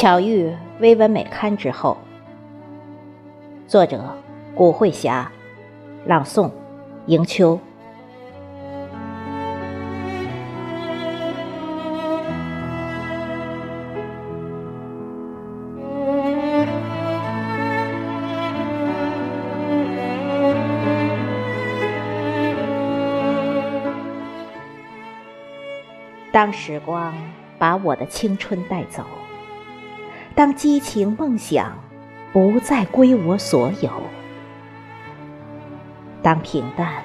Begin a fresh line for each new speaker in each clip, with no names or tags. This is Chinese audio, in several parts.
巧遇微文美刊之后，作者古慧霞，朗诵迎秋。当时光把我的青春带走，当激情梦想不再归我所有，当平淡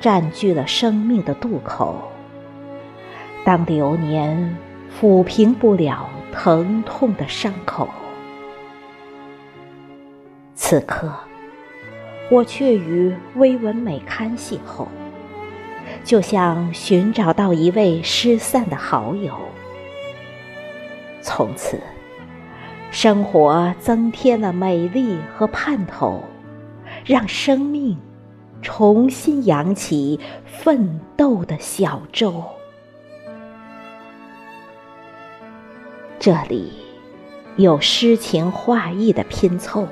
占据了生命的渡口，当流年抚平不了疼痛的伤口，此刻，我却与微文美刊邂逅。就像寻找到一位失散的好友，从此，生活增添了美丽和盼头，让生命重新扬起奋斗的小舟。这里有诗情画意的拼凑，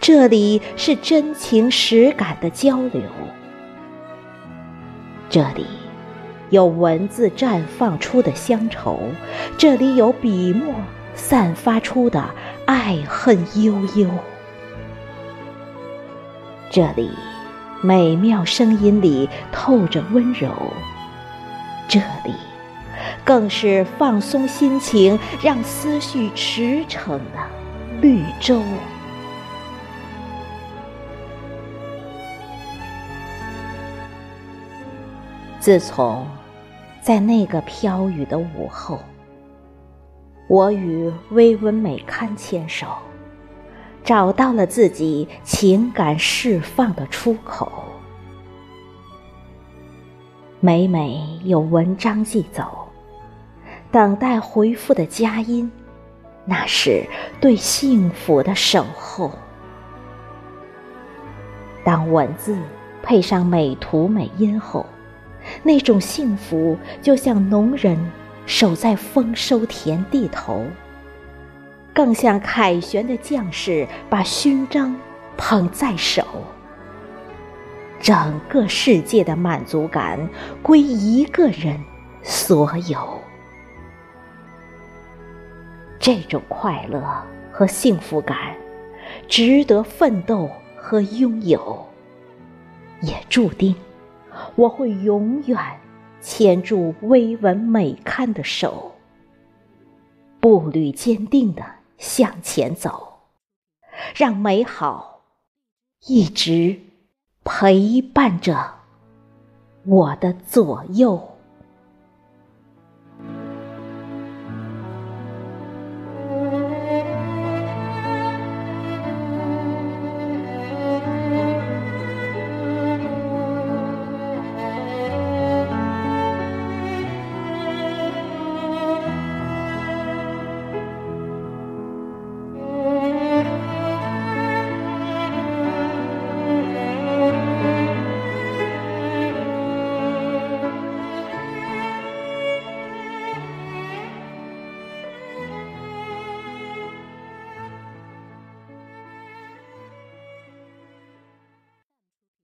这里是真情实感的交流。这里有文字绽放出的乡愁，这里有笔墨散发出的爱恨悠悠。这里美妙声音里透着温柔，这里更是放松心情、让思绪驰骋的绿洲。自从在那个飘雨的午后，我与微文美刊牵手，找到了自己情感释放的出口。每每有文章寄走，等待回复的佳音，那是对幸福的守候。当文字配上美图美音后。那种幸福，就像农人守在丰收田地头，更像凯旋的将士把勋章捧在手。整个世界的满足感归一个人所有，这种快乐和幸福感，值得奋斗和拥有，也注定。我会永远牵住微文美看的手，步履坚定的向前走，让美好一直陪伴着我的左右。